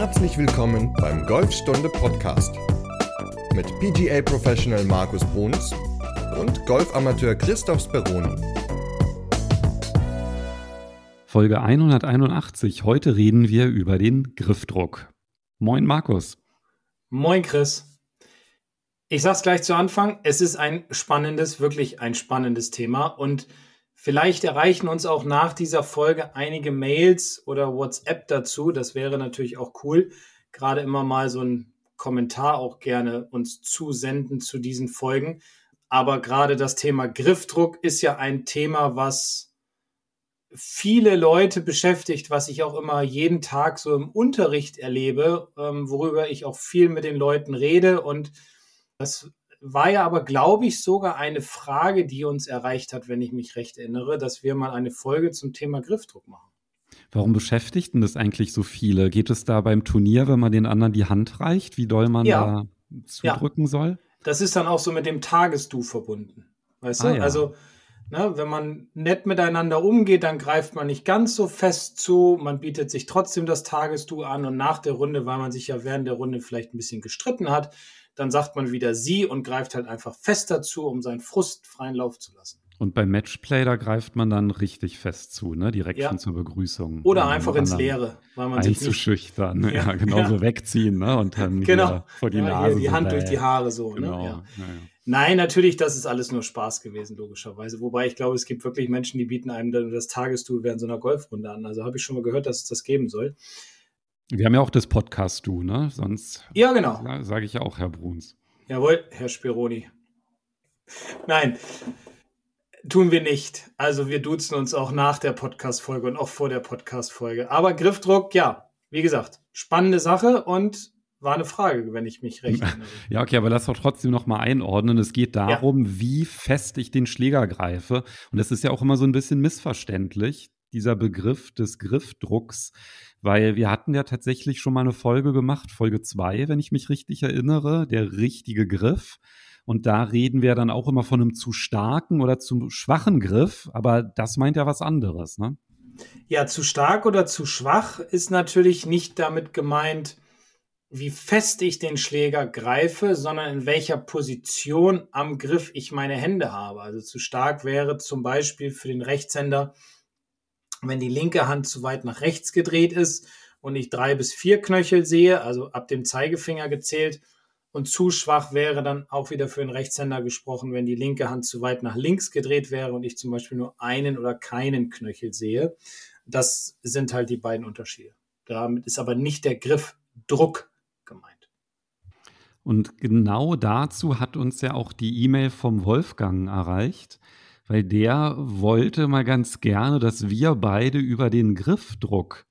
Herzlich willkommen beim Golfstunde Podcast mit PGA Professional Markus Bruns und Golfamateur Christoph Speroni. Folge 181. Heute reden wir über den Griffdruck. Moin Markus. Moin Chris. Ich sag's gleich zu Anfang, es ist ein spannendes, wirklich ein spannendes Thema und Vielleicht erreichen uns auch nach dieser Folge einige Mails oder WhatsApp dazu. Das wäre natürlich auch cool. Gerade immer mal so ein Kommentar auch gerne uns zusenden zu diesen Folgen. Aber gerade das Thema Griffdruck ist ja ein Thema, was viele Leute beschäftigt, was ich auch immer jeden Tag so im Unterricht erlebe, ähm, worüber ich auch viel mit den Leuten rede. Und das war ja aber, glaube ich, sogar eine Frage, die uns erreicht hat, wenn ich mich recht erinnere, dass wir mal eine Folge zum Thema Griffdruck machen. Warum beschäftigt denn das eigentlich so viele? Geht es da beim Turnier, wenn man den anderen die Hand reicht, wie doll man ja. da zudrücken ja. soll? Das ist dann auch so mit dem Tagesdu verbunden. Weißt ah, du? Ja. Also, ne, wenn man nett miteinander umgeht, dann greift man nicht ganz so fest zu, man bietet sich trotzdem das Tagesdu an und nach der Runde, weil man sich ja während der Runde vielleicht ein bisschen gestritten hat, dann sagt man wieder sie und greift halt einfach fest dazu, um seinen Frust freien Lauf zu lassen. Und beim Matchplay, da greift man dann richtig fest zu, ne? Direkt ja. schon zur Begrüßung. Oder einfach ins Leere, weil man sich einzuschüchtern, nicht, ja, ja genauso ja. wegziehen, ne? Und dann genau. vor die Nase. die so Hand durch die Haare so, ne? genau. ne? Nein, natürlich, das ist alles nur Spaß gewesen, logischerweise. Wobei ich glaube, es gibt wirklich Menschen, die bieten einem dann das Tagestool während so einer Golfrunde an. Also habe ich schon mal gehört, dass es das geben soll. Wir haben ja auch das Podcast du, ne? Sonst ja, genau. sage ich ja auch Herr Bruns. Jawohl, Herr Spironi. Nein, tun wir nicht. Also wir duzen uns auch nach der Podcast-Folge und auch vor der Podcast-Folge. Aber Griffdruck, ja, wie gesagt, spannende Sache und war eine Frage, wenn ich mich recht erinnere. Ja, okay, aber lass doch trotzdem noch mal einordnen. Es geht darum, ja. wie fest ich den Schläger greife. Und das ist ja auch immer so ein bisschen missverständlich, dieser Begriff des Griffdrucks. Weil wir hatten ja tatsächlich schon mal eine Folge gemacht, Folge 2, wenn ich mich richtig erinnere, der richtige Griff. Und da reden wir dann auch immer von einem zu starken oder zu schwachen Griff, aber das meint ja was anderes, ne? Ja, zu stark oder zu schwach ist natürlich nicht damit gemeint, wie fest ich den Schläger greife, sondern in welcher Position am Griff ich meine Hände habe. Also zu stark wäre zum Beispiel für den Rechtshänder wenn die linke Hand zu weit nach rechts gedreht ist und ich drei bis vier Knöchel sehe, also ab dem Zeigefinger gezählt, und zu schwach wäre dann auch wieder für den Rechtshänder gesprochen, wenn die linke Hand zu weit nach links gedreht wäre und ich zum Beispiel nur einen oder keinen Knöchel sehe. Das sind halt die beiden Unterschiede. Damit ist aber nicht der Griff Druck gemeint. Und genau dazu hat uns ja auch die E-Mail vom Wolfgang erreicht weil der wollte mal ganz gerne, dass wir beide über den Griffdruck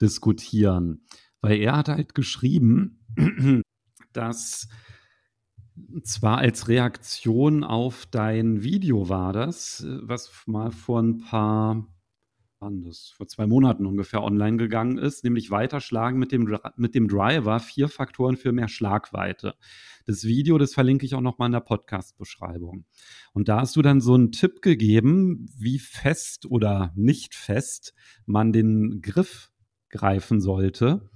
diskutieren. Weil er hat halt geschrieben, dass zwar als Reaktion auf dein Video war das, was mal vor ein paar das vor zwei Monaten ungefähr online gegangen ist, nämlich weiterschlagen mit dem, mit dem Driver, vier Faktoren für mehr Schlagweite. Das Video, das verlinke ich auch nochmal in der Podcast-Beschreibung. Und da hast du dann so einen Tipp gegeben, wie fest oder nicht fest man den Griff greifen sollte.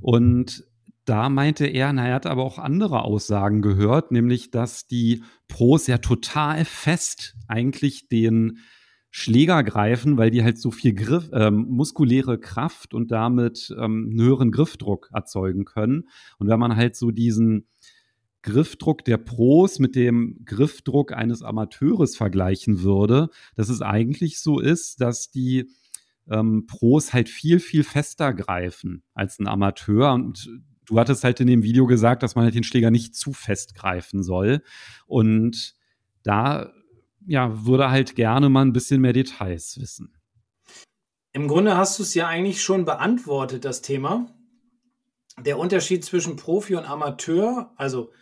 Und da meinte er, na, er hat aber auch andere Aussagen gehört, nämlich, dass die Pros ja total fest eigentlich den Schläger greifen, weil die halt so viel Griff, ähm, muskuläre Kraft und damit ähm, einen höheren Griffdruck erzeugen können. Und wenn man halt so diesen Griffdruck der Pros mit dem Griffdruck eines Amateurs vergleichen würde, dass es eigentlich so ist, dass die ähm, Pros halt viel, viel fester greifen als ein Amateur. Und du hattest halt in dem Video gesagt, dass man halt den Schläger nicht zu fest greifen soll. Und da ja, würde halt gerne mal ein bisschen mehr Details wissen. Im Grunde hast du es ja eigentlich schon beantwortet, das Thema. Der Unterschied zwischen Profi und Amateur, also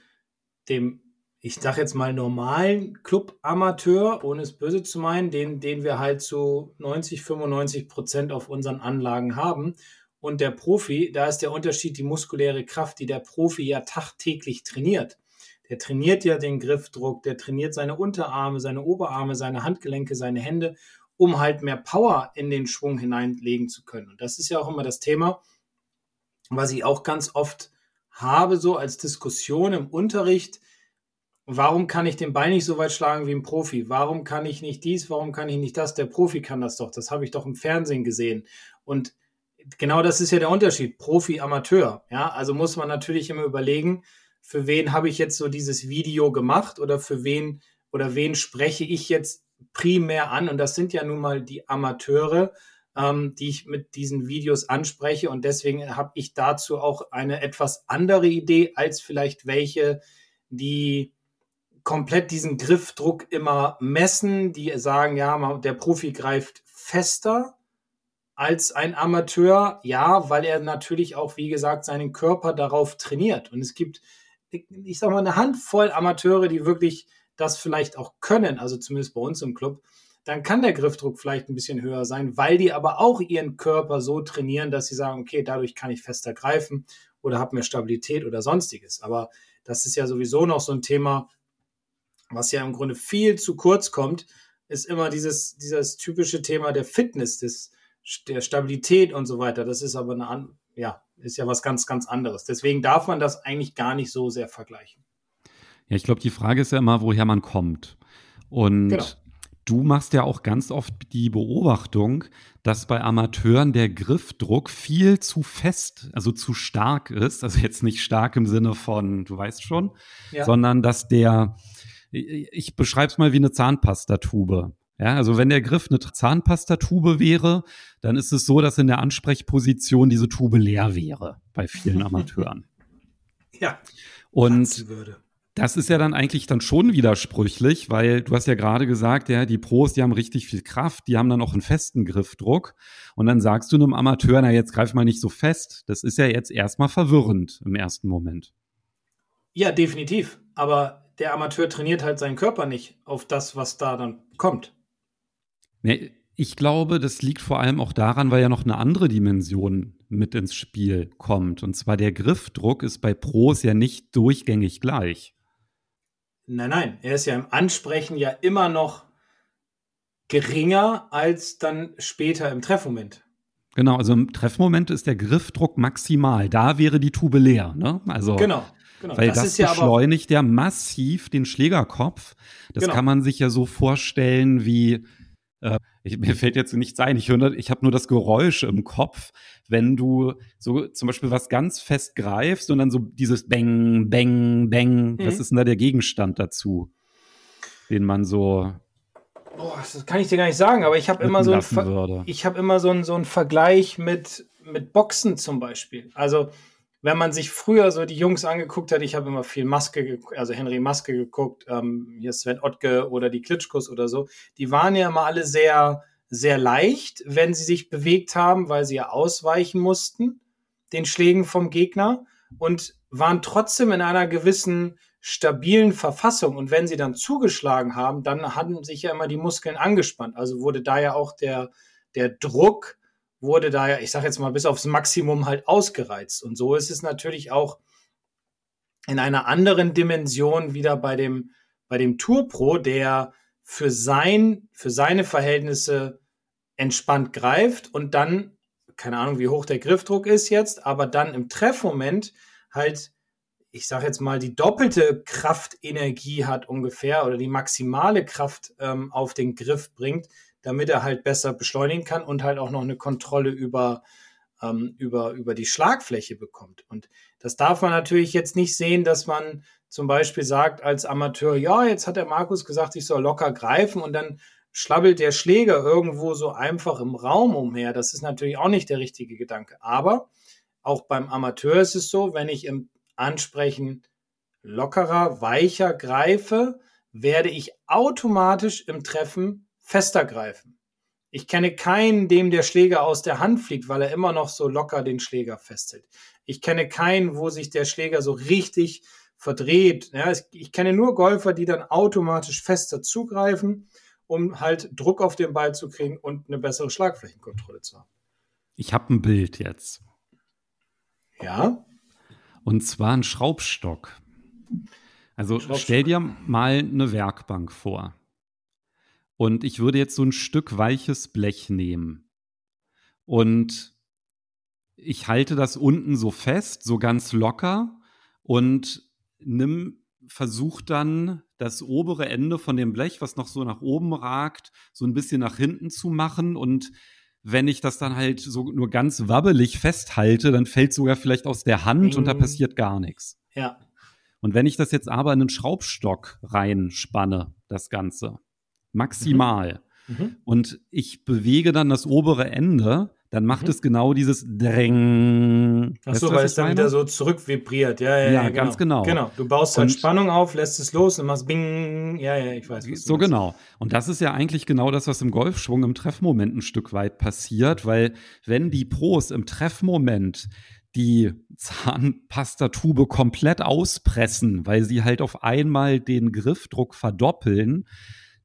dem, ich sag jetzt mal normalen Club-Amateur, ohne es böse zu meinen, den, den wir halt zu 90, 95 Prozent auf unseren Anlagen haben. Und der Profi, da ist der Unterschied die muskuläre Kraft, die der Profi ja tagtäglich trainiert der trainiert ja den Griffdruck, der trainiert seine Unterarme, seine Oberarme, seine Handgelenke, seine Hände, um halt mehr Power in den Schwung hineinlegen zu können. Und das ist ja auch immer das Thema. was ich auch ganz oft habe, so als Diskussion im Unterricht, warum kann ich den Ball nicht so weit schlagen wie ein Profi? Warum kann ich nicht dies? Warum kann ich nicht das? Der Profi kann das doch. Das habe ich doch im Fernsehen gesehen. Und genau das ist ja der Unterschied. Profi, Amateur. Ja, also muss man natürlich immer überlegen, für wen habe ich jetzt so dieses Video gemacht oder für wen oder wen spreche ich jetzt primär an? Und das sind ja nun mal die Amateure, ähm, die ich mit diesen Videos anspreche. Und deswegen habe ich dazu auch eine etwas andere Idee als vielleicht welche, die komplett diesen Griffdruck immer messen, die sagen, ja, der Profi greift fester als ein Amateur, ja, weil er natürlich auch, wie gesagt, seinen Körper darauf trainiert. Und es gibt, ich sag mal, eine Handvoll Amateure, die wirklich das vielleicht auch können, also zumindest bei uns im Club, dann kann der Griffdruck vielleicht ein bisschen höher sein, weil die aber auch ihren Körper so trainieren, dass sie sagen, okay, dadurch kann ich fester greifen oder habe mehr Stabilität oder sonstiges. Aber das ist ja sowieso noch so ein Thema, was ja im Grunde viel zu kurz kommt, ist immer dieses, dieses typische Thema der Fitness, des, der Stabilität und so weiter. Das ist aber eine, ja, ist ja was ganz, ganz anderes. Deswegen darf man das eigentlich gar nicht so sehr vergleichen. Ja, ich glaube, die Frage ist ja immer, woher man kommt. Und genau. du machst ja auch ganz oft die Beobachtung, dass bei Amateuren der Griffdruck viel zu fest, also zu stark ist. Also jetzt nicht stark im Sinne von, du weißt schon, ja. sondern dass der, ich beschreibe es mal wie eine Zahnpastatube. Ja, also wenn der Griff eine Zahnpastatube wäre, dann ist es so, dass in der Ansprechposition diese Tube leer wäre bei vielen Amateuren. ja. Und das ist ja dann eigentlich dann schon widersprüchlich, weil du hast ja gerade gesagt, ja, die Pros, die haben richtig viel Kraft, die haben dann auch einen festen Griffdruck. Und dann sagst du einem Amateur, na jetzt greif mal nicht so fest. Das ist ja jetzt erstmal verwirrend im ersten Moment. Ja, definitiv. Aber der Amateur trainiert halt seinen Körper nicht auf das, was da dann kommt. Nee, ich glaube, das liegt vor allem auch daran, weil ja noch eine andere Dimension mit ins Spiel kommt. Und zwar der Griffdruck ist bei Pros ja nicht durchgängig gleich. Nein, nein, er ist ja im Ansprechen ja immer noch geringer als dann später im Treffmoment. Genau, also im Treffmoment ist der Griffdruck maximal. Da wäre die Tube leer. Ne? Also genau. Genau, Weil das, das beschleunigt ja, ja, massiv den Schlägerkopf. Das genau. kann man sich ja so vorstellen wie, äh, ich, mir fällt jetzt nichts ein, ich, ich habe nur das Geräusch im Kopf, wenn du so zum Beispiel was ganz fest greifst und dann so dieses Bang, Bang, Bang, mhm. was ist denn da der Gegenstand dazu, den man so Boah, das kann ich dir gar nicht sagen, aber ich habe immer so ich habe immer so einen, so einen Vergleich mit, mit Boxen zum Beispiel. Also wenn man sich früher so die Jungs angeguckt hat, ich habe immer viel Maske, also Henry Maske geguckt, ähm, hier Sven Ottke oder die Klitschkos oder so, die waren ja immer alle sehr, sehr leicht, wenn sie sich bewegt haben, weil sie ja ausweichen mussten, den Schlägen vom Gegner und waren trotzdem in einer gewissen stabilen Verfassung. Und wenn sie dann zugeschlagen haben, dann hatten sich ja immer die Muskeln angespannt. Also wurde da ja auch der, der Druck wurde da ich sage jetzt mal, bis aufs Maximum halt ausgereizt. Und so ist es natürlich auch in einer anderen Dimension wieder bei dem, bei dem Tour Pro, der für sein, für seine Verhältnisse entspannt greift und dann, keine Ahnung, wie hoch der Griffdruck ist jetzt, aber dann im Treffmoment halt, ich sage jetzt mal, die doppelte Kraftenergie hat ungefähr oder die maximale Kraft ähm, auf den Griff bringt, damit er halt besser beschleunigen kann und halt auch noch eine Kontrolle über, ähm, über, über die Schlagfläche bekommt. Und das darf man natürlich jetzt nicht sehen, dass man zum Beispiel sagt als Amateur, ja, jetzt hat der Markus gesagt, ich soll locker greifen und dann schlabbelt der Schläger irgendwo so einfach im Raum umher. Das ist natürlich auch nicht der richtige Gedanke. Aber auch beim Amateur ist es so, wenn ich im Ansprechen lockerer, weicher greife, werde ich automatisch im Treffen fester greifen. Ich kenne keinen, dem der Schläger aus der Hand fliegt, weil er immer noch so locker den Schläger festhält. Ich kenne keinen, wo sich der Schläger so richtig verdreht. Ja, ich kenne nur Golfer, die dann automatisch fester zugreifen, um halt Druck auf den Ball zu kriegen und eine bessere Schlagflächenkontrolle zu haben. Ich habe ein Bild jetzt. Ja. Und zwar ein Schraubstock. Also Schraubstock. stell dir mal eine Werkbank vor. Und ich würde jetzt so ein Stück weiches Blech nehmen. Und ich halte das unten so fest, so ganz locker und nimm, versuch dann das obere Ende von dem Blech, was noch so nach oben ragt, so ein bisschen nach hinten zu machen und wenn ich das dann halt so nur ganz wabbelig festhalte, dann fällt sogar vielleicht aus der Hand mhm. und da mhm. passiert gar nichts. Ja. Und wenn ich das jetzt aber in einen Schraubstock reinspanne, das Ganze, maximal, mhm. Mhm. und ich bewege dann das obere Ende, dann macht mhm. es genau dieses Dräng. Ach so, weil es dann wieder so zurückvibriert. Ja, ja, ja, ja genau. ganz genau. Genau, du baust halt Spannung auf, lässt es los und machst Bing. Ja, ja, ich weiß. so genau. Und das ist ja eigentlich genau das, was im Golfschwung im Treffmoment ein Stück weit passiert, weil wenn die Pros im Treffmoment die Zahnpastatube komplett auspressen, weil sie halt auf einmal den Griffdruck verdoppeln,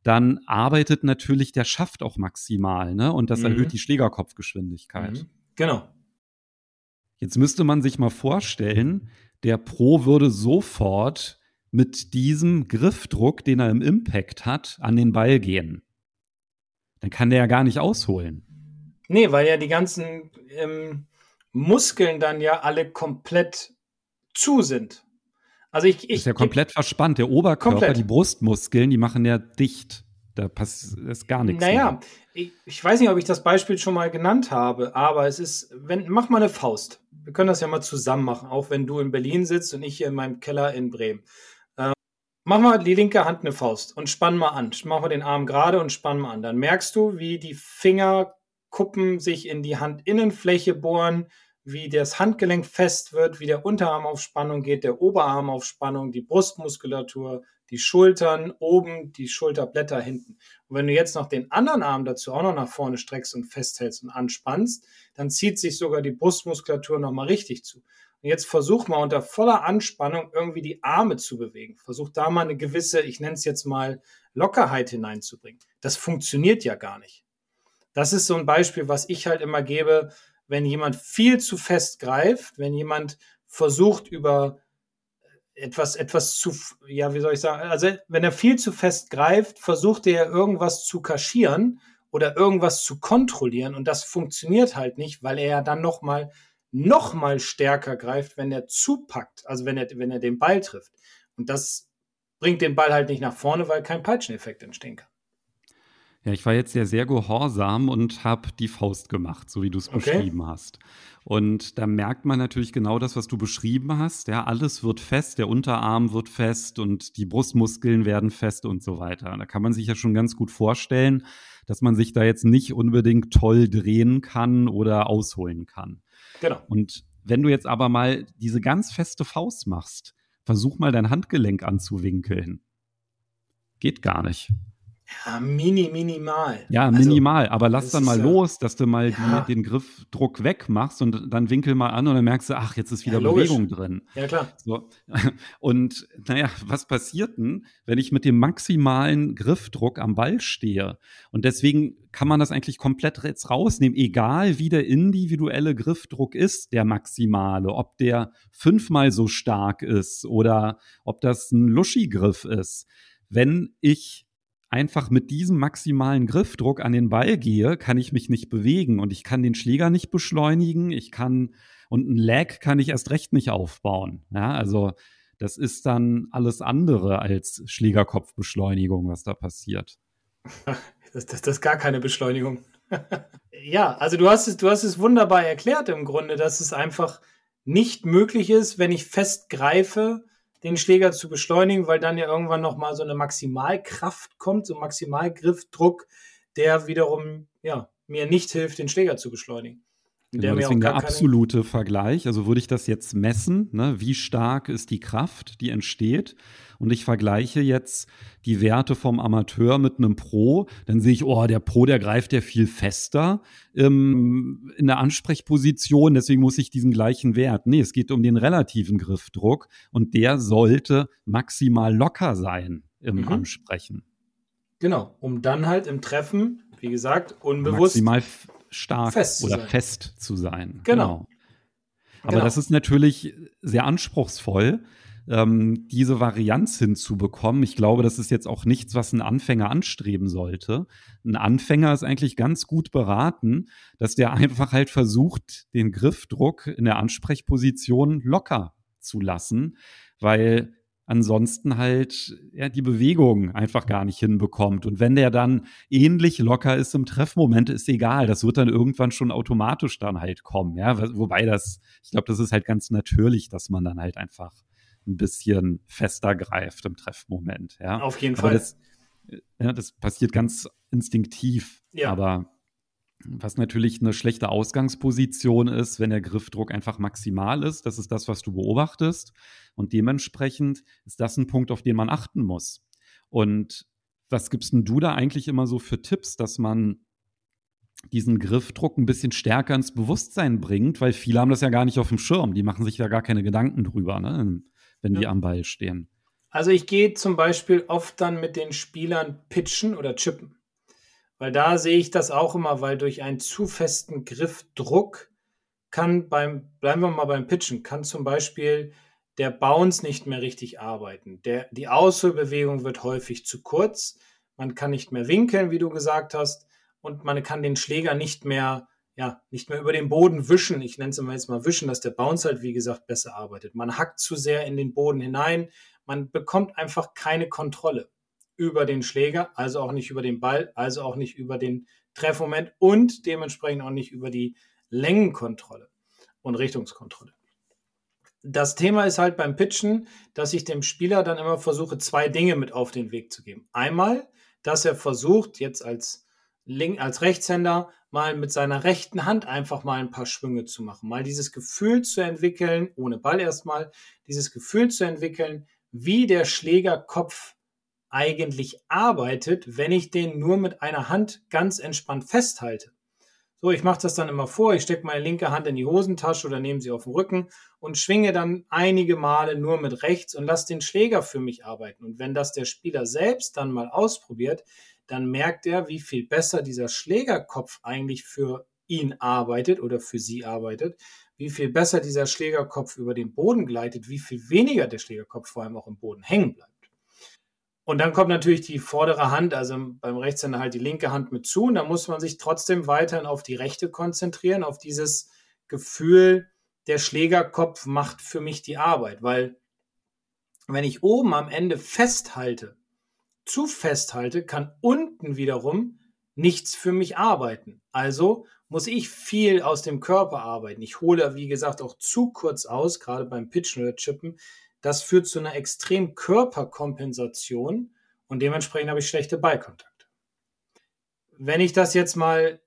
dann arbeitet natürlich der Schaft auch maximal, ne? Und das mhm. erhöht die Schlägerkopfgeschwindigkeit. Mhm. Genau. Jetzt müsste man sich mal vorstellen, der Pro würde sofort mit diesem Griffdruck, den er im Impact hat, an den Ball gehen. Dann kann der ja gar nicht ausholen. Nee, weil ja die ganzen ähm, Muskeln dann ja alle komplett zu sind. Also ich, ich ist ja komplett ich, verspannt. Der Oberkörper, komplett. die Brustmuskeln, die machen ja dicht. Da ist gar nichts. Naja, ich, ich, weiß nicht, ob ich das Beispiel schon mal genannt habe, aber es ist, wenn, mach mal eine Faust. Wir können das ja mal zusammen machen, auch wenn du in Berlin sitzt und ich hier in meinem Keller in Bremen. Ähm, mach mal die linke Hand eine Faust und spann mal an. Mach mal den Arm gerade und spann mal an. Dann merkst du, wie die Fingerkuppen sich in die Handinnenfläche bohren, wie das Handgelenk fest wird, wie der Unterarm auf Spannung geht, der Oberarm auf Spannung, die Brustmuskulatur, die Schultern oben, die Schulterblätter hinten. Und wenn du jetzt noch den anderen Arm dazu auch noch nach vorne streckst und festhältst und anspannst, dann zieht sich sogar die Brustmuskulatur nochmal richtig zu. Und jetzt versuch mal unter voller Anspannung irgendwie die Arme zu bewegen. Versuch da mal eine gewisse, ich nenne es jetzt mal, Lockerheit hineinzubringen. Das funktioniert ja gar nicht. Das ist so ein Beispiel, was ich halt immer gebe, wenn jemand viel zu fest greift, wenn jemand versucht über etwas, etwas zu, ja, wie soll ich sagen, also wenn er viel zu fest greift, versucht er irgendwas zu kaschieren oder irgendwas zu kontrollieren und das funktioniert halt nicht, weil er ja dann nochmal noch mal stärker greift, wenn er zupackt, also wenn er, wenn er den Ball trifft. Und das bringt den Ball halt nicht nach vorne, weil kein Peitscheneffekt entstehen kann. Ja, ich war jetzt ja sehr gehorsam und habe die Faust gemacht, so wie du es okay. beschrieben hast. Und da merkt man natürlich genau das, was du beschrieben hast. Ja, alles wird fest, der Unterarm wird fest und die Brustmuskeln werden fest und so weiter. Da kann man sich ja schon ganz gut vorstellen, dass man sich da jetzt nicht unbedingt toll drehen kann oder ausholen kann. Genau. Und wenn du jetzt aber mal diese ganz feste Faust machst, versuch mal dein Handgelenk anzuwinkeln. Geht gar nicht. Ja, mini, minimal. Ja, also, minimal. Aber lass dann mal los, dass du mal ja. die, den Griffdruck wegmachst und dann winkel mal an und dann merkst du, ach, jetzt ist wieder ja, Bewegung drin. Ja, klar. So. Und naja, was passiert denn, wenn ich mit dem maximalen Griffdruck am Ball stehe? Und deswegen kann man das eigentlich komplett jetzt rausnehmen, egal wie der individuelle Griffdruck ist, der maximale, ob der fünfmal so stark ist oder ob das ein Luschi-Griff ist. Wenn ich einfach mit diesem maximalen Griffdruck an den Ball gehe, kann ich mich nicht bewegen und ich kann den Schläger nicht beschleunigen, ich kann und ein Lag kann ich erst recht nicht aufbauen. Ja, also das ist dann alles andere als Schlägerkopfbeschleunigung, was da passiert. Das, das, das ist gar keine Beschleunigung. ja, also du hast es, du hast es wunderbar erklärt im Grunde, dass es einfach nicht möglich ist, wenn ich fest greife, den Schläger zu beschleunigen, weil dann ja irgendwann nochmal so eine Maximalkraft kommt, so Maximalgriffdruck, der wiederum ja, mir nicht hilft, den Schläger zu beschleunigen. Genau, deswegen der absolute Vergleich. Also würde ich das jetzt messen, ne, wie stark ist die Kraft, die entsteht, und ich vergleiche jetzt die Werte vom Amateur mit einem Pro, dann sehe ich, oh, der Pro, der greift ja viel fester ähm, in der Ansprechposition, deswegen muss ich diesen gleichen Wert. Nee, es geht um den relativen Griffdruck und der sollte maximal locker sein im mhm. Ansprechen. Genau, um dann halt im Treffen, wie gesagt, unbewusst maximal stark fest oder sein. fest zu sein. Genau. genau. Aber genau. das ist natürlich sehr anspruchsvoll, ähm, diese Varianz hinzubekommen. Ich glaube, das ist jetzt auch nichts, was ein Anfänger anstreben sollte. Ein Anfänger ist eigentlich ganz gut beraten, dass der einfach halt versucht, den Griffdruck in der Ansprechposition locker zu lassen, weil ansonsten halt ja, die Bewegung einfach gar nicht hinbekommt. Und wenn der dann ähnlich locker ist im Treffmoment, ist egal. Das wird dann irgendwann schon automatisch dann halt kommen. Ja, wobei das, ich glaube, das ist halt ganz natürlich, dass man dann halt einfach ein bisschen fester greift im Treffmoment. Ja, auf jeden Fall. Das, ja, das passiert ganz instinktiv. Ja. Aber was natürlich eine schlechte Ausgangsposition ist, wenn der Griffdruck einfach maximal ist. Das ist das, was du beobachtest. Und dementsprechend ist das ein Punkt, auf den man achten muss. Und was gibst denn du da eigentlich immer so für Tipps, dass man diesen Griffdruck ein bisschen stärker ins Bewusstsein bringt? Weil viele haben das ja gar nicht auf dem Schirm. Die machen sich ja gar keine Gedanken drüber, ne? wenn ja. die am Ball stehen. Also ich gehe zum Beispiel oft dann mit den Spielern pitchen oder chippen. Weil da sehe ich das auch immer, weil durch einen zu festen Griffdruck kann beim, bleiben wir mal beim Pitchen, kann zum Beispiel der Bounce nicht mehr richtig arbeiten. Der, die Ausholbewegung wird häufig zu kurz. Man kann nicht mehr winkeln, wie du gesagt hast, und man kann den Schläger nicht mehr, ja, nicht mehr über den Boden wischen. Ich nenne es immer jetzt mal wischen, dass der Bounce halt, wie gesagt, besser arbeitet. Man hackt zu sehr in den Boden hinein. Man bekommt einfach keine Kontrolle über den Schläger, also auch nicht über den Ball, also auch nicht über den Treffmoment und dementsprechend auch nicht über die Längenkontrolle und Richtungskontrolle. Das Thema ist halt beim Pitchen, dass ich dem Spieler dann immer versuche, zwei Dinge mit auf den Weg zu geben. Einmal, dass er versucht, jetzt als, Link, als Rechtshänder mal mit seiner rechten Hand einfach mal ein paar Schwünge zu machen. Mal dieses Gefühl zu entwickeln, ohne Ball erstmal, dieses Gefühl zu entwickeln, wie der Schlägerkopf eigentlich arbeitet, wenn ich den nur mit einer Hand ganz entspannt festhalte. So, ich mache das dann immer vor, ich stecke meine linke Hand in die Hosentasche oder nehme sie auf den Rücken und schwinge dann einige Male nur mit rechts und lasse den Schläger für mich arbeiten. Und wenn das der Spieler selbst dann mal ausprobiert, dann merkt er, wie viel besser dieser Schlägerkopf eigentlich für ihn arbeitet oder für sie arbeitet, wie viel besser dieser Schlägerkopf über den Boden gleitet, wie viel weniger der Schlägerkopf vor allem auch im Boden hängen bleibt. Und dann kommt natürlich die vordere Hand, also beim Rechtshänder halt die linke Hand mit zu. Und da muss man sich trotzdem weiterhin auf die rechte konzentrieren, auf dieses Gefühl, der Schlägerkopf macht für mich die Arbeit. Weil wenn ich oben am Ende festhalte, zu festhalte, kann unten wiederum nichts für mich arbeiten. Also muss ich viel aus dem Körper arbeiten. Ich hole, wie gesagt, auch zu kurz aus, gerade beim Pitchen oder Chippen, das führt zu einer extremen Körperkompensation und dementsprechend habe ich schlechte Ballkontakte. Wenn ich das jetzt mal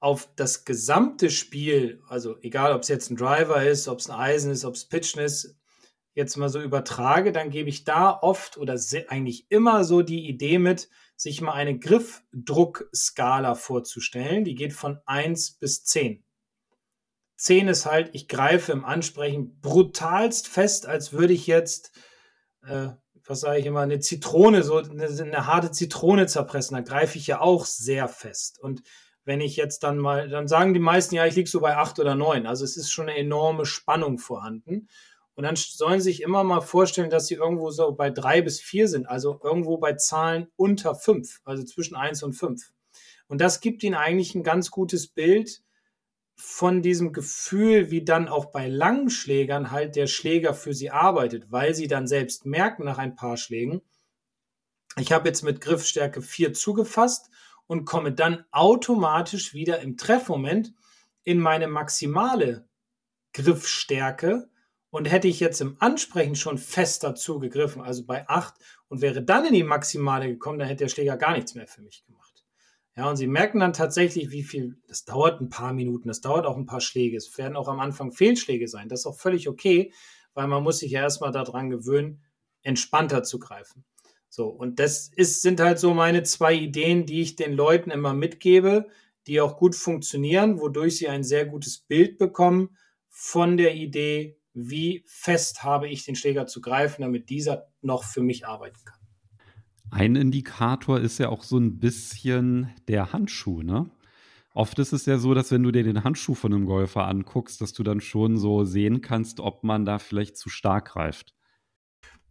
auf das gesamte Spiel, also egal ob es jetzt ein Driver ist, ob es ein Eisen ist, ob es Pitchen ist, jetzt mal so übertrage, dann gebe ich da oft oder eigentlich immer so die Idee mit, sich mal eine Griffdruckskala vorzustellen. Die geht von 1 bis 10. 10 ist halt, ich greife im Ansprechen brutalst fest, als würde ich jetzt, äh, was sage ich immer, eine Zitrone, so eine, eine, harte Zitrone zerpressen. Da greife ich ja auch sehr fest. Und wenn ich jetzt dann mal, dann sagen die meisten, ja, ich liege so bei 8 oder 9. Also es ist schon eine enorme Spannung vorhanden. Und dann sollen sie sich immer mal vorstellen, dass sie irgendwo so bei 3 bis 4 sind, also irgendwo bei Zahlen unter 5, also zwischen 1 und 5. Und das gibt ihnen eigentlich ein ganz gutes Bild, von diesem Gefühl, wie dann auch bei langen Schlägern halt der Schläger für sie arbeitet, weil sie dann selbst merken nach ein paar Schlägen, ich habe jetzt mit Griffstärke 4 zugefasst und komme dann automatisch wieder im Treffmoment in meine maximale Griffstärke. Und hätte ich jetzt im Ansprechen schon fester zugegriffen, also bei 8, und wäre dann in die Maximale gekommen, dann hätte der Schläger gar nichts mehr für mich gemacht. Ja, und sie merken dann tatsächlich, wie viel, das dauert ein paar Minuten, das dauert auch ein paar Schläge. Es werden auch am Anfang Fehlschläge sein. Das ist auch völlig okay, weil man muss sich ja erstmal daran gewöhnen, entspannter zu greifen. So, und das ist, sind halt so meine zwei Ideen, die ich den Leuten immer mitgebe, die auch gut funktionieren, wodurch sie ein sehr gutes Bild bekommen von der Idee, wie fest habe ich den Schläger zu greifen, damit dieser noch für mich arbeiten kann. Ein Indikator ist ja auch so ein bisschen der Handschuh, ne? Oft ist es ja so, dass wenn du dir den Handschuh von einem Golfer anguckst, dass du dann schon so sehen kannst, ob man da vielleicht zu stark greift.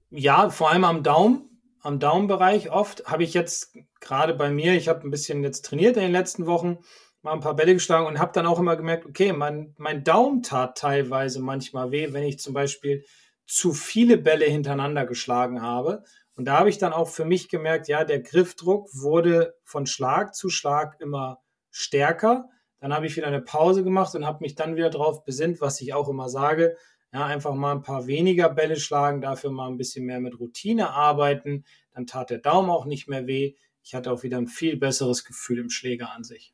Ja, vor allem am Daumen, am Daumenbereich oft. Habe ich jetzt gerade bei mir, ich habe ein bisschen jetzt trainiert in den letzten Wochen, mal ein paar Bälle geschlagen und habe dann auch immer gemerkt, okay, mein, mein Daumen tat teilweise manchmal weh, wenn ich zum Beispiel zu viele Bälle hintereinander geschlagen habe. Und da habe ich dann auch für mich gemerkt, ja, der Griffdruck wurde von Schlag zu Schlag immer stärker. Dann habe ich wieder eine Pause gemacht und habe mich dann wieder darauf besinnt, was ich auch immer sage. Ja, einfach mal ein paar weniger Bälle schlagen, dafür mal ein bisschen mehr mit Routine arbeiten. Dann tat der Daumen auch nicht mehr weh. Ich hatte auch wieder ein viel besseres Gefühl im Schläger an sich.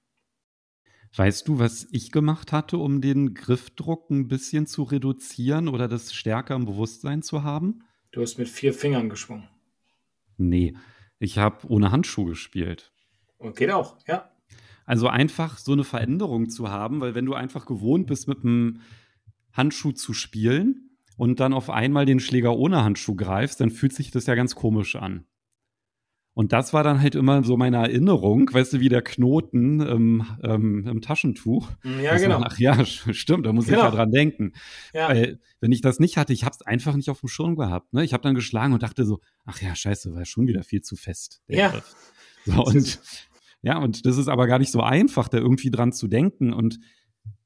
Weißt du, was ich gemacht hatte, um den Griffdruck ein bisschen zu reduzieren oder das stärker im Bewusstsein zu haben? Du hast mit vier Fingern geschwungen. Nee, ich habe ohne Handschuh gespielt. Und geht auch, ja. Also einfach so eine Veränderung zu haben, weil wenn du einfach gewohnt bist, mit einem Handschuh zu spielen und dann auf einmal den Schläger ohne Handschuh greifst, dann fühlt sich das ja ganz komisch an. Und das war dann halt immer so meine Erinnerung, weißt du, wie der Knoten im, ähm, im Taschentuch. Ja, genau. Man, ach ja, stimmt, da muss genau. ich ja dran denken. Ja. Weil, wenn ich das nicht hatte, ich habe es einfach nicht auf dem Schirm gehabt. Ne? Ich habe dann geschlagen und dachte so, ach ja, scheiße, war schon wieder viel zu fest. ja. So, und, ja, und das ist aber gar nicht so einfach, da irgendwie dran zu denken. Und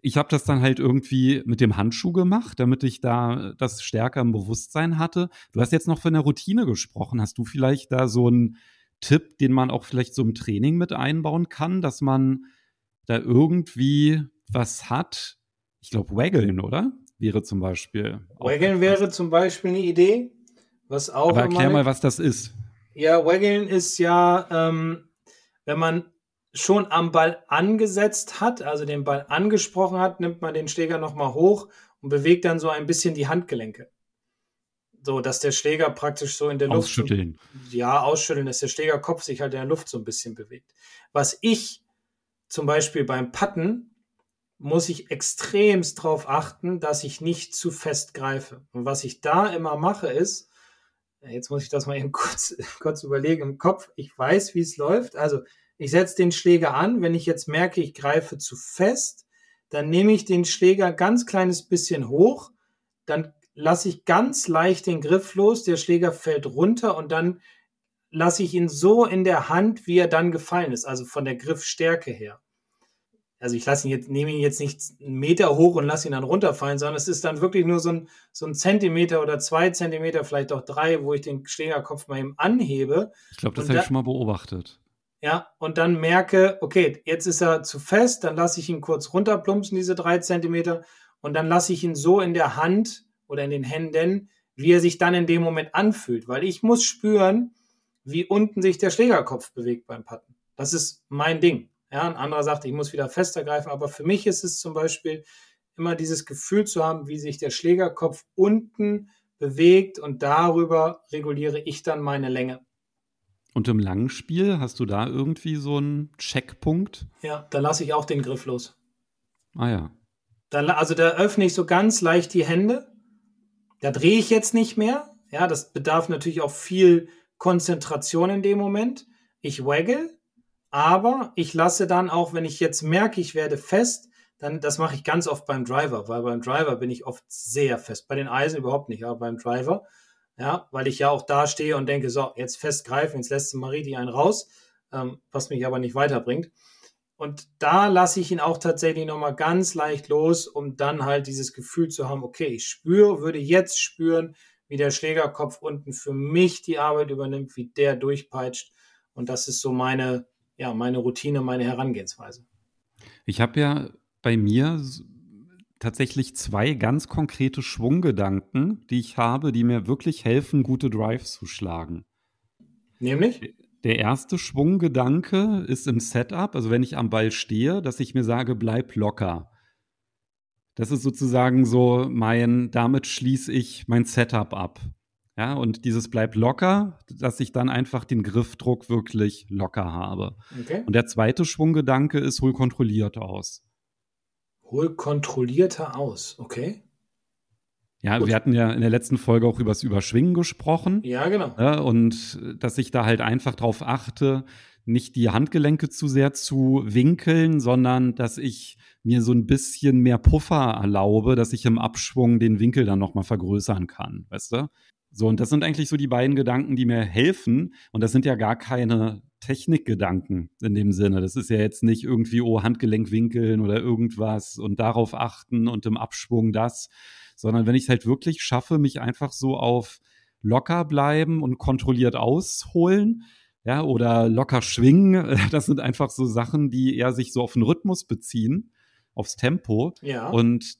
ich habe das dann halt irgendwie mit dem Handschuh gemacht, damit ich da das stärker im Bewusstsein hatte. Du hast jetzt noch von der Routine gesprochen. Hast du vielleicht da so ein Tipp, den man auch vielleicht so im Training mit einbauen kann, dass man da irgendwie was hat? Ich glaube, Waggeln, oder? Wäre zum Beispiel. Waggeln wäre zum Beispiel eine Idee. Was auch Aber erklär mal, was das ist. Ja, Waggeln ist ja, ähm, wenn man schon am Ball angesetzt hat, also den Ball angesprochen hat, nimmt man den Schläger nochmal hoch und bewegt dann so ein bisschen die Handgelenke. So, dass der Schläger praktisch so in der Luft. Ausschütteln. ja, ausschütteln, dass der Schlägerkopf sich halt in der Luft so ein bisschen bewegt. Was ich zum Beispiel beim Patten muss ich extremst darauf achten, dass ich nicht zu fest greife. Und was ich da immer mache ist, jetzt muss ich das mal eben kurz, kurz überlegen im Kopf, ich weiß, wie es läuft. Also ich setze den Schläger an, wenn ich jetzt merke, ich greife zu fest, dann nehme ich den Schläger ganz kleines bisschen hoch, dann lasse ich ganz leicht den Griff los, der Schläger fällt runter und dann lasse ich ihn so in der Hand, wie er dann gefallen ist, also von der Griffstärke her. Also ich lasse ihn jetzt, nehme ihn jetzt nicht einen Meter hoch und lasse ihn dann runterfallen, sondern es ist dann wirklich nur so ein, so ein Zentimeter oder zwei Zentimeter, vielleicht auch drei, wo ich den Schlägerkopf mal eben anhebe. Ich glaube, das habe ich schon mal beobachtet. Ja, und dann merke, okay, jetzt ist er zu fest, dann lasse ich ihn kurz runterplumpsen, diese drei Zentimeter, und dann lasse ich ihn so in der Hand oder in den Händen, wie er sich dann in dem Moment anfühlt. Weil ich muss spüren, wie unten sich der Schlägerkopf bewegt beim Patten. Das ist mein Ding. Ja, ein anderer sagt, ich muss wieder fester greifen, aber für mich ist es zum Beispiel immer dieses Gefühl zu haben, wie sich der Schlägerkopf unten bewegt und darüber reguliere ich dann meine Länge. Und im langen Spiel hast du da irgendwie so einen Checkpunkt? Ja, da lasse ich auch den Griff los. Ah ja. Da, also da öffne ich so ganz leicht die Hände da drehe ich jetzt nicht mehr. Ja, das bedarf natürlich auch viel Konzentration in dem Moment. Ich waggle, aber ich lasse dann auch, wenn ich jetzt merke, ich werde fest, dann, das mache ich ganz oft beim Driver, weil beim Driver bin ich oft sehr fest. Bei den Eisen überhaupt nicht, aber beim Driver, ja, weil ich ja auch da stehe und denke, so, jetzt festgreifen, jetzt lässt Marie die einen raus, ähm, was mich aber nicht weiterbringt. Und da lasse ich ihn auch tatsächlich nochmal ganz leicht los, um dann halt dieses Gefühl zu haben, okay, ich spüre, würde jetzt spüren, wie der Schlägerkopf unten für mich die Arbeit übernimmt, wie der durchpeitscht. Und das ist so meine, ja, meine Routine, meine Herangehensweise. Ich habe ja bei mir tatsächlich zwei ganz konkrete Schwunggedanken, die ich habe, die mir wirklich helfen, gute Drives zu schlagen. Nämlich? Der erste Schwunggedanke ist im Setup, also wenn ich am Ball stehe, dass ich mir sage, bleib locker. Das ist sozusagen so mein, damit schließe ich mein Setup ab. Ja, und dieses bleib locker, dass ich dann einfach den Griffdruck wirklich locker habe. Okay. Und der zweite Schwunggedanke ist, hol kontrolliert aus. Hol kontrollierter aus, okay. Ja, Gut. wir hatten ja in der letzten Folge auch über das Überschwingen gesprochen. Ja, genau. Ja, und dass ich da halt einfach drauf achte, nicht die Handgelenke zu sehr zu winkeln, sondern dass ich mir so ein bisschen mehr Puffer erlaube, dass ich im Abschwung den Winkel dann nochmal vergrößern kann, weißt du? So, und das sind eigentlich so die beiden Gedanken, die mir helfen. Und das sind ja gar keine Technikgedanken in dem Sinne. Das ist ja jetzt nicht irgendwie, oh, Handgelenk winkeln oder irgendwas und darauf achten und im Abschwung das, sondern wenn ich es halt wirklich schaffe, mich einfach so auf locker bleiben und kontrolliert ausholen, ja, oder locker schwingen, das sind einfach so Sachen, die eher sich so auf den Rhythmus beziehen, aufs Tempo. Ja. Und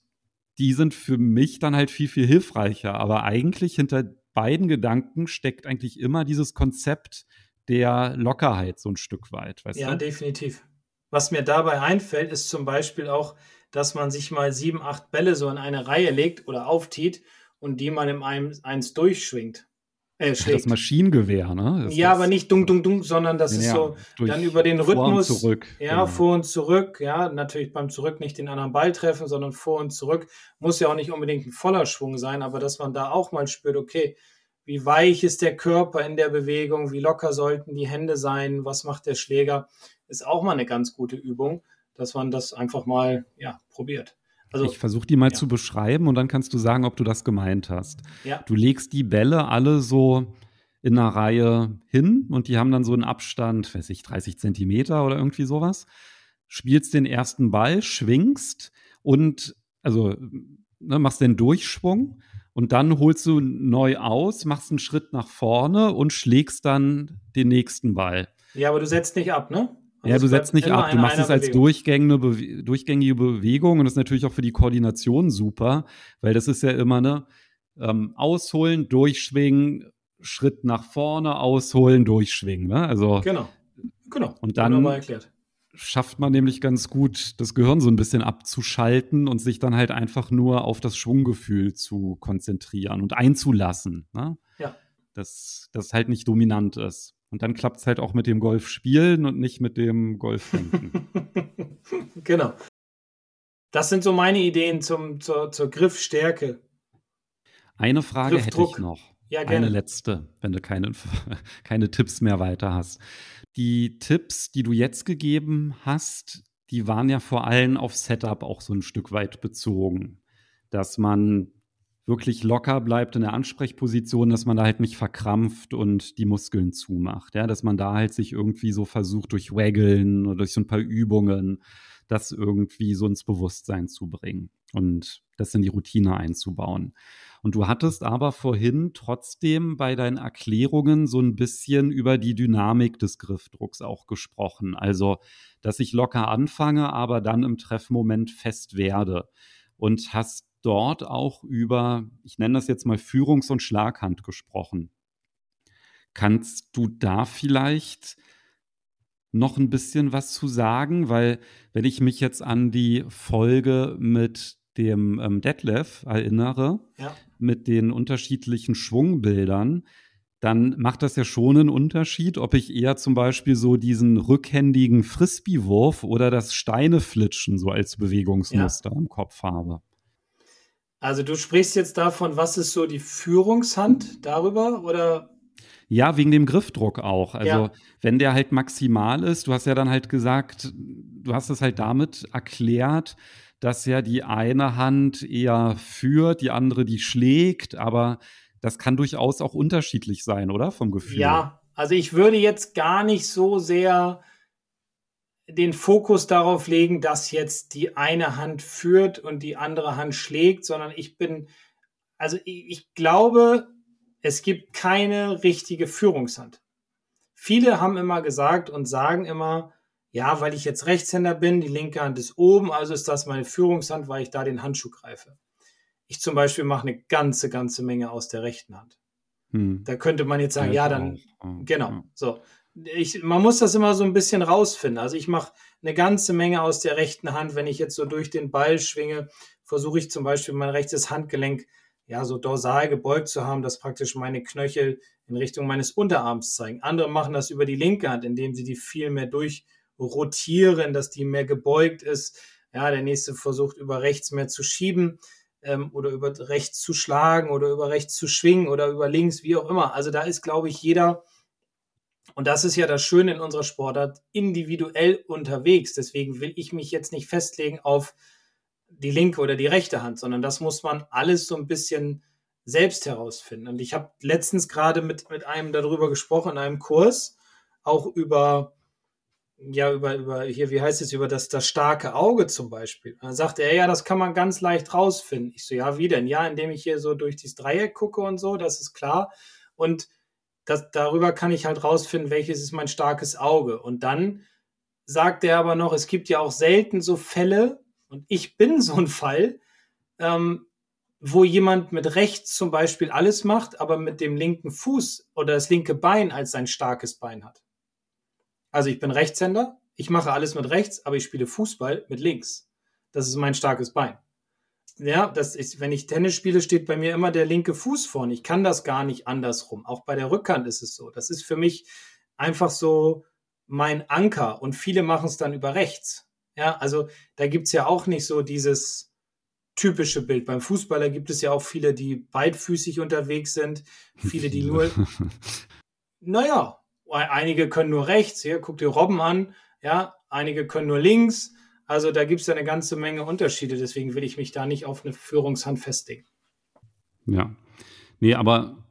die sind für mich dann halt viel, viel hilfreicher. Aber eigentlich hinter beiden Gedanken steckt eigentlich immer dieses Konzept der Lockerheit so ein Stück weit. Weißt ja, du? definitiv. Was mir dabei einfällt, ist zum Beispiel auch, dass man sich mal sieben, acht Bälle so in eine Reihe legt oder auftiet und die man in einem eins durchschwingt. Äh, das Maschinengewehr, ne? Das ja, aber nicht dung, dung, dung, sondern das ja, ist so dann über den Rhythmus. Vor und zurück. Ja, genau. vor und zurück. Ja, natürlich beim Zurück nicht den anderen Ball treffen, sondern vor und zurück. Muss ja auch nicht unbedingt ein voller Schwung sein, aber dass man da auch mal spürt, okay, wie weich ist der Körper in der Bewegung, wie locker sollten die Hände sein, was macht der Schläger, ist auch mal eine ganz gute Übung, dass man das einfach mal ja, probiert. Also, ich versuche die mal ja. zu beschreiben und dann kannst du sagen, ob du das gemeint hast. Ja. Du legst die Bälle alle so in einer Reihe hin und die haben dann so einen Abstand, weiß ich, 30 Zentimeter oder irgendwie sowas. Spielst den ersten Ball, schwingst und also ne, machst den Durchschwung und dann holst du neu aus, machst einen Schritt nach vorne und schlägst dann den nächsten Ball. Ja, aber du setzt nicht ab, ne? Also ja, du setzt nicht ab. Du machst es als durchgängige, Bewe durchgängige Bewegung und das ist natürlich auch für die Koordination super, weil das ist ja immer eine ähm, Ausholen, Durchschwingen, Schritt nach vorne, Ausholen, Durchschwingen. Ne? Also, genau. Genau. Und dann schafft man nämlich ganz gut, das Gehirn so ein bisschen abzuschalten und sich dann halt einfach nur auf das Schwunggefühl zu konzentrieren und einzulassen. Ne? Ja. Dass das halt nicht dominant ist. Und dann klappt es halt auch mit dem Golf spielen und nicht mit dem Golf denken. genau. Das sind so meine Ideen zum, zur, zur Griffstärke. Eine Frage hätte ich noch. Ja, gerne. Eine letzte, wenn du keine, keine Tipps mehr weiter hast. Die Tipps, die du jetzt gegeben hast, die waren ja vor allem auf Setup auch so ein Stück weit bezogen. Dass man wirklich locker bleibt in der Ansprechposition, dass man da halt nicht verkrampft und die Muskeln zumacht. Ja, dass man da halt sich irgendwie so versucht, durch Waggeln oder durch so ein paar Übungen das irgendwie so ins Bewusstsein zu bringen und das in die Routine einzubauen. Und du hattest aber vorhin trotzdem bei deinen Erklärungen so ein bisschen über die Dynamik des Griffdrucks auch gesprochen. Also, dass ich locker anfange, aber dann im Treffmoment fest werde. Und hast dort auch über, ich nenne das jetzt mal Führungs- und Schlaghand gesprochen. Kannst du da vielleicht noch ein bisschen was zu sagen? Weil wenn ich mich jetzt an die Folge mit dem ähm, Detlef erinnere, ja. mit den unterschiedlichen Schwungbildern, dann macht das ja schon einen Unterschied, ob ich eher zum Beispiel so diesen rückhändigen Frisbee-Wurf oder das Steineflitschen so als Bewegungsmuster ja. im Kopf habe. Also du sprichst jetzt davon, was ist so die Führungshand darüber oder? Ja, wegen dem Griffdruck auch. Also ja. wenn der halt maximal ist, du hast ja dann halt gesagt, du hast es halt damit erklärt, dass ja die eine Hand eher führt, die andere die schlägt, aber das kann durchaus auch unterschiedlich sein, oder? Vom Gefühl. Ja, also ich würde jetzt gar nicht so sehr den Fokus darauf legen, dass jetzt die eine Hand führt und die andere Hand schlägt, sondern ich bin, also ich, ich glaube, es gibt keine richtige Führungshand. Viele haben immer gesagt und sagen immer, ja, weil ich jetzt Rechtshänder bin, die linke Hand ist oben, also ist das meine Führungshand, weil ich da den Handschuh greife. Ich zum Beispiel mache eine ganze, ganze Menge aus der rechten Hand. Hm. Da könnte man jetzt sagen, ja, ja dann, auch. genau, so ich, man muss das immer so ein bisschen rausfinden. Also ich mache eine ganze Menge aus der rechten Hand. Wenn ich jetzt so durch den Ball schwinge, versuche ich zum Beispiel mein rechtes Handgelenk ja so dorsal gebeugt zu haben, dass praktisch meine Knöchel in Richtung meines Unterarms zeigen. Andere machen das über die linke Hand, indem sie die viel mehr durchrotieren, dass die mehr gebeugt ist. Ja, der nächste versucht über rechts mehr zu schieben ähm, oder über rechts zu schlagen oder über rechts zu schwingen oder über links, wie auch immer. Also da ist, glaube ich, jeder und das ist ja das Schöne in unserer Sportart, individuell unterwegs. Deswegen will ich mich jetzt nicht festlegen auf die linke oder die rechte Hand, sondern das muss man alles so ein bisschen selbst herausfinden. Und ich habe letztens gerade mit, mit einem darüber gesprochen, in einem Kurs, auch über, ja, über, über, hier, wie heißt es, über das, das starke Auge zum Beispiel. Und dann sagte er, ja, das kann man ganz leicht rausfinden. Ich so, ja, wie denn? Ja, indem ich hier so durch dieses Dreieck gucke und so, das ist klar. Und das, darüber kann ich halt rausfinden, welches ist mein starkes Auge. Und dann sagt er aber noch, es gibt ja auch selten so Fälle, und ich bin so ein Fall, ähm, wo jemand mit rechts zum Beispiel alles macht, aber mit dem linken Fuß oder das linke Bein als sein starkes Bein hat. Also ich bin Rechtshänder, ich mache alles mit rechts, aber ich spiele Fußball mit links. Das ist mein starkes Bein. Ja, das ist, wenn ich Tennis spiele, steht bei mir immer der linke Fuß vorne. Ich kann das gar nicht andersrum. Auch bei der Rückhand ist es so. Das ist für mich einfach so mein Anker und viele machen es dann über rechts. Ja, also da gibt es ja auch nicht so dieses, typische Bild. Beim Fußballer gibt es ja auch viele, die beidfüßig unterwegs sind, viele, die nur, naja, einige können nur rechts, hier, guck dir Robben an, ja, einige können nur links. Also da gibt es ja eine ganze Menge Unterschiede, deswegen will ich mich da nicht auf eine Führungshand festlegen. Ja. Nee, aber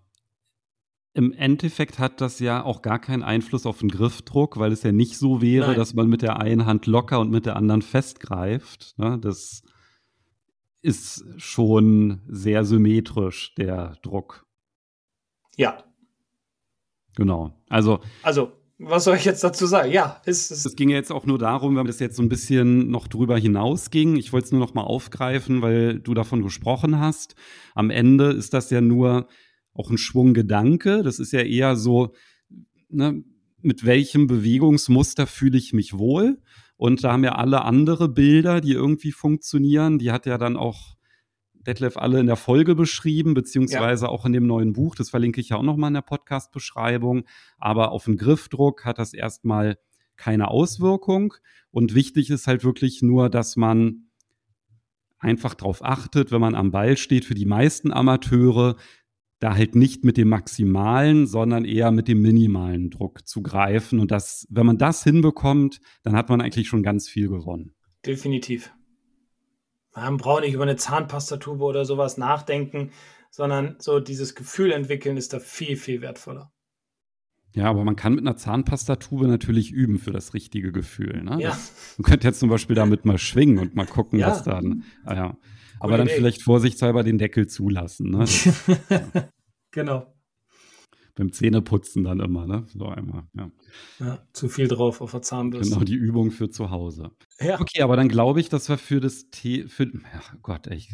im Endeffekt hat das ja auch gar keinen Einfluss auf den Griffdruck, weil es ja nicht so wäre, Nein. dass man mit der einen Hand locker und mit der anderen festgreift. Ne? Das ist schon sehr symmetrisch, der Druck. Ja. Genau. Also. Also, was soll ich jetzt dazu sagen? Ja, es, es, es ging ja jetzt auch nur darum, wenn das jetzt so ein bisschen noch drüber hinausging. Ich wollte es nur noch mal aufgreifen, weil du davon gesprochen hast. Am Ende ist das ja nur auch ein Schwunggedanke. Das ist ja eher so, ne, mit welchem Bewegungsmuster fühle ich mich wohl? Und da haben ja alle andere Bilder, die irgendwie funktionieren. Die hat ja dann auch Detlef alle in der Folge beschrieben, beziehungsweise ja. auch in dem neuen Buch. Das verlinke ich ja auch nochmal in der Podcast-Beschreibung. Aber auf den Griffdruck hat das erstmal keine Auswirkung. Und wichtig ist halt wirklich nur, dass man einfach darauf achtet, wenn man am Ball steht, für die meisten Amateure, da halt nicht mit dem maximalen, sondern eher mit dem minimalen Druck zu greifen. Und das, wenn man das hinbekommt, dann hat man eigentlich schon ganz viel gewonnen. Definitiv. Man braucht nicht über eine Zahnpastatube oder sowas nachdenken, sondern so dieses Gefühl entwickeln ist da viel, viel wertvoller. Ja, aber man kann mit einer Zahnpastatube natürlich üben für das richtige Gefühl. Ne? Ja. Das, man könnte jetzt zum Beispiel damit mal schwingen und mal gucken, ja. was dann. Ah, ja. Aber dann Idee. vielleicht vorsichtshalber den Deckel zulassen. Ne? Ja. genau. Beim Zähneputzen dann immer, ne? So einmal, ja. ja. zu viel drauf auf der Zahnbürste. Genau, die Übung für zu Hause. Ja. Okay, aber dann glaube ich, dass wir für das Thema, für, ja Gott, ey,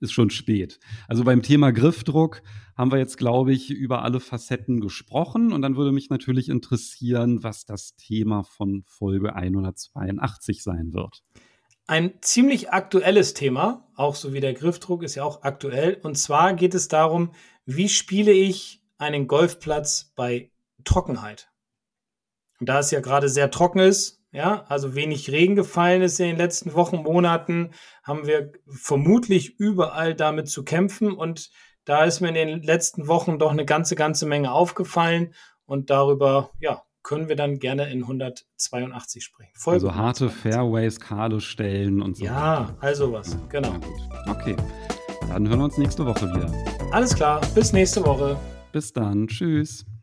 ist schon spät. Also beim Thema Griffdruck haben wir jetzt, glaube ich, über alle Facetten gesprochen und dann würde mich natürlich interessieren, was das Thema von Folge 182 sein wird ein ziemlich aktuelles Thema, auch so wie der Griffdruck ist ja auch aktuell. Und zwar geht es darum, wie spiele ich einen Golfplatz bei Trockenheit? Und da es ja gerade sehr trocken ist, ja, also wenig Regen gefallen ist in den letzten Wochen, Monaten, haben wir vermutlich überall damit zu kämpfen. Und da ist mir in den letzten Wochen doch eine ganze, ganze Menge aufgefallen. Und darüber, ja, können wir dann gerne in 182 sprechen. Folge also harte Fairways, kahle Stellen und so. Ja, also was, genau. Okay, dann hören wir uns nächste Woche wieder. Alles klar, bis nächste Woche. Bis dann, tschüss.